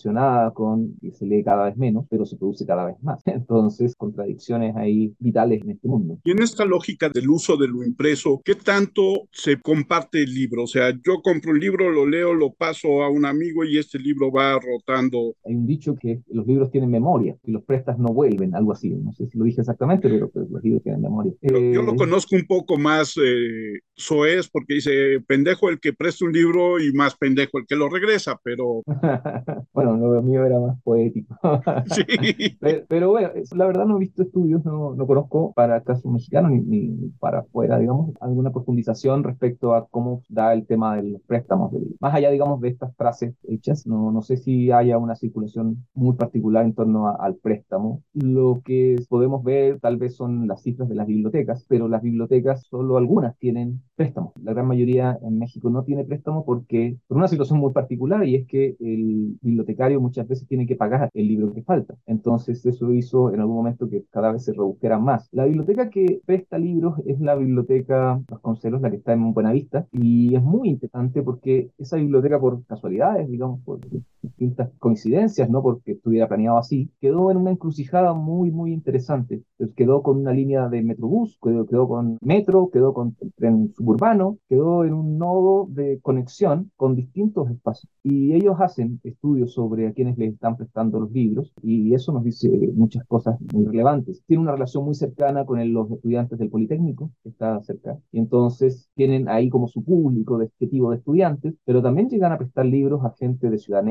relacionada con que se lee cada vez menos, pero se produce cada vez más. Entonces, contradicciones ahí vitales en este mundo. Y en esta lógica del uso de lo impreso, ¿qué tanto se comparte el libro? O sea, yo compro un libro, lo leo, lo paso a un amigo y este libro va rotando. Hay un dicho que los libros tienen memoria, y los prestas no vuelven, algo así. No sé si lo dije exactamente, pero pues, los libros tienen memoria. Yo, yo lo eh, conozco un poco más eh, soez porque dice pendejo el que presta un libro y más pendejo el que lo regresa, pero... bueno, lo mío era más poético. sí. pero, bueno, la verdad no he visto estudios, no, no conozco para casos mexicanos ni, ni, para afuera, digamos, alguna profundización respecto a cómo da el tema de los préstamos. más allá, digamos, de estas frases hechas, no, no sé si haya una circulación muy particular en torno al préstamo. Lo que podemos ver tal vez son las cifras de las bibliotecas, pero las bibliotecas solo algunas tienen préstamos. La gran mayoría en México no tiene préstamo porque por una situación muy particular y es que el bibliotecario muchas veces tiene que pagar el libro que falta. Entonces eso hizo en algún momento que cada vez se redujera más. La biblioteca que presta libros es la biblioteca Los Concelos, la que está en Buenavista, y es muy interesante porque esa biblioteca por casualidades, digamos, por distintas coincidencias, no porque estuviera planeado así, quedó en una encrucijada muy, muy interesante. quedó con una línea de Metrobús, quedó, quedó con metro, quedó con tren suburbano, quedó en un nodo de conexión con distintos espacios. Y ellos hacen estudios sobre a quienes les están prestando los libros y eso nos dice muchas cosas muy relevantes. Tiene una relación muy cercana con los estudiantes del Politécnico, que está cerca, y entonces tienen ahí como su público de este tipo de estudiantes, pero también llegan a prestar libros a gente de Ciudad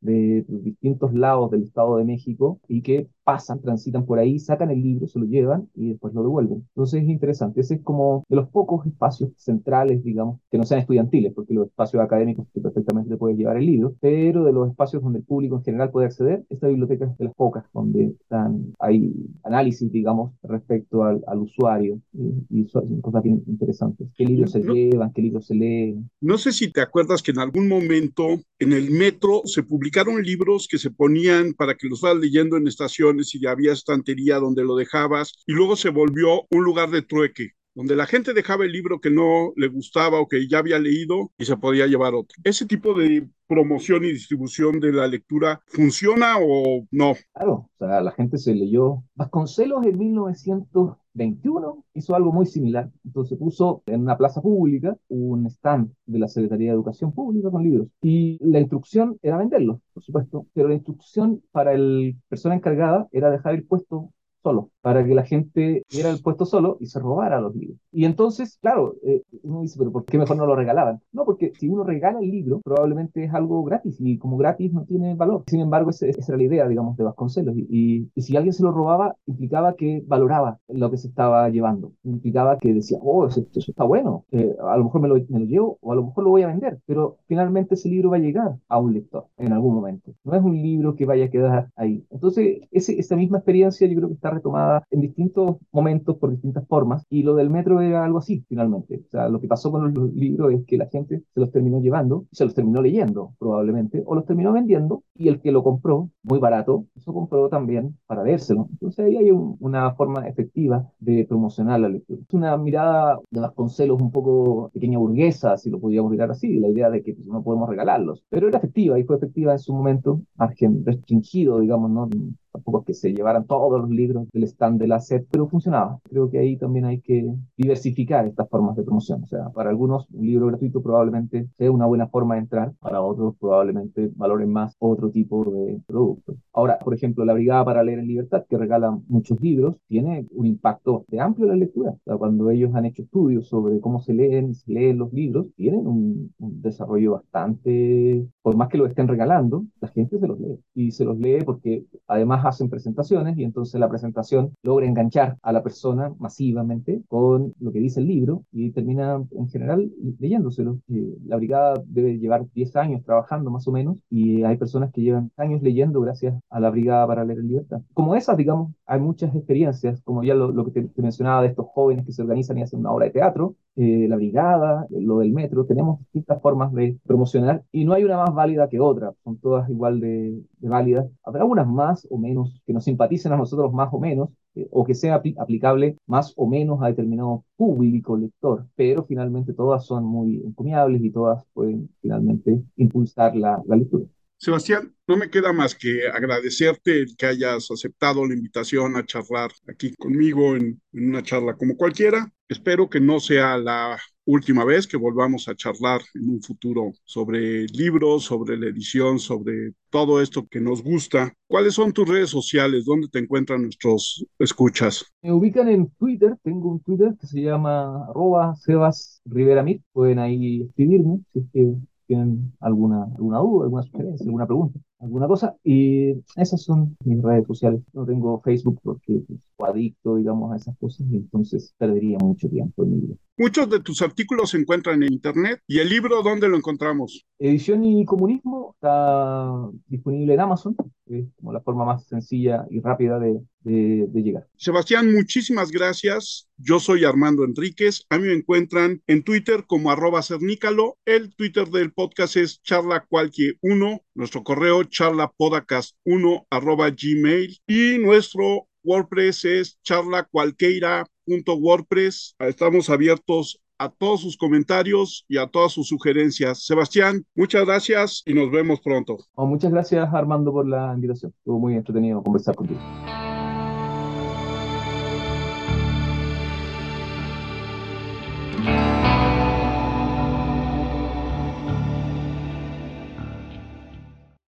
de distintos lados del Estado de México y que pasan, transitan por ahí, sacan el libro, se lo llevan y después lo devuelven. Entonces es interesante. Ese es como de los pocos espacios centrales, digamos, que no sean estudiantiles, porque los espacios académicos que perfectamente te puedes llevar el libro, pero de los espacios donde el público en general puede acceder, esta biblioteca es de las pocas donde están, hay análisis, digamos, respecto al, al usuario y, y son cosas bien interesantes. ¿Qué libros se llevan? ¿Qué libros se leen? No sé si te acuerdas que en algún momento en el metro se publicaron libros que se ponían para que los vas leyendo en estaciones y había estantería donde lo dejabas y luego se volvió un lugar de trueque donde la gente dejaba el libro que no le gustaba o que ya había leído y se podía llevar otro. Ese tipo de promoción y distribución de la lectura funciona o no? Claro, o sea, la gente se leyó. Vasconcelos en 1921 hizo algo muy similar. Entonces puso en una plaza pública un stand de la Secretaría de Educación Pública con libros. Y la instrucción era venderlos, por supuesto, pero la instrucción para el persona encargada era dejar el puesto solo, para que la gente diera el puesto solo y se robara los libros. Y entonces, claro, eh, uno dice, pero ¿por qué mejor no lo regalaban? No, porque si uno regala el libro, probablemente es algo gratis y como gratis no tiene valor. Sin embargo, esa, era la idea, digamos, de Vasconcelos. Y, y, si alguien se lo robaba, implicaba que valoraba lo que se estaba llevando. Implicaba que decía, oh, eso, está bueno, eh, a lo mejor me lo, me lo llevo o a lo mejor lo voy a vender. Pero finalmente ese libro va a llegar a un lector en algún momento. No es un libro que vaya a quedar ahí. Entonces, ese, esa misma experiencia yo creo que está retomada en distintos momentos por distintas formas y lo del metro era algo así finalmente. O sea, lo que pasó con los libros es que la gente se los terminó llevando, se los terminó leyendo probablemente o los terminó vendiendo y el que lo compró muy barato, eso compró también para leérselo. Entonces ahí hay una forma efectiva de promocionar la lectura. Es una mirada de Vasconcelos un poco pequeña burguesa, si lo podíamos mirar así, la idea de que pues, no podemos regalarlos, pero era efectiva y fue efectiva en su momento, margen restringido, digamos, ¿no? Tampoco es que se llevaran todos los libros del stand de la SED, pero funcionaba. Creo que ahí también hay que diversificar estas formas de promoción. O sea, para algunos un libro gratuito probablemente sea una buena forma de entrar, para otros probablemente valoren más otro tipo de producto. Ahora, por ejemplo, la Brigada para Leer en Libertad, que regala muchos libros, tiene un impacto de amplio en la lectura. O sea, cuando ellos han hecho estudios sobre cómo se leen se leen los libros, tienen un, un desarrollo bastante, por más que lo estén regalando, la gente se los lee. Y se los lee porque además hacen presentaciones y entonces la presentación logra enganchar a la persona masivamente con lo que dice el libro y termina en general leyéndoselo. Eh, la brigada debe llevar 10 años trabajando más o menos y hay personas que llevan años leyendo gracias a la brigada para leer en libertad. Como esas, digamos, hay muchas experiencias, como ya lo, que te, mencionaba de estos jóvenes que se organizan y hacen una obra de teatro, eh, la brigada, lo del metro, tenemos distintas formas de promocionar y no hay una más válida que otra, son todas igual de, de válidas. Habrá algunas más o menos que nos simpaticen a nosotros más o menos, eh, o que sea aplicable más o menos a determinado público lector, pero finalmente todas son muy encomiables y todas pueden finalmente impulsar la, la lectura. Sebastián, no me queda más que agradecerte el que hayas aceptado la invitación a charlar aquí conmigo en, una charla como cualquiera. Espero que no sea la última vez que volvamos a charlar en un futuro sobre libros, sobre la edición, sobre todo esto que nos gusta. ¿Cuáles son tus redes sociales? ¿Dónde te encuentran nuestros escuchas? Me ubican en Twitter. Tengo un Twitter que se llama arroba Sebas Rivera Pueden ahí escribirme si tienen alguna, alguna duda, alguna sugerencia, alguna pregunta, alguna cosa. Y esas son mis redes sociales. No tengo Facebook porque pues, adicto, digamos, a esas cosas y entonces perdería mucho tiempo en mi vida. Muchos de tus artículos se encuentran en Internet. ¿Y el libro dónde lo encontramos? Edición y Comunismo está disponible en Amazon. Es como la forma más sencilla y rápida de, de, de, llegar. Sebastián, muchísimas gracias. Yo soy Armando Enríquez. A mí me encuentran en Twitter como arroba cernícalo. El Twitter del podcast es charlacualquier1. Nuestro correo charlapodcast1 arroba gmail. Y nuestro WordPress es charlacualqueira.wordpress. Estamos abiertos a todos sus comentarios y a todas sus sugerencias. Sebastián, muchas gracias y nos vemos pronto. Oh, muchas gracias Armando por la invitación. Estuvo muy entretenido conversar contigo.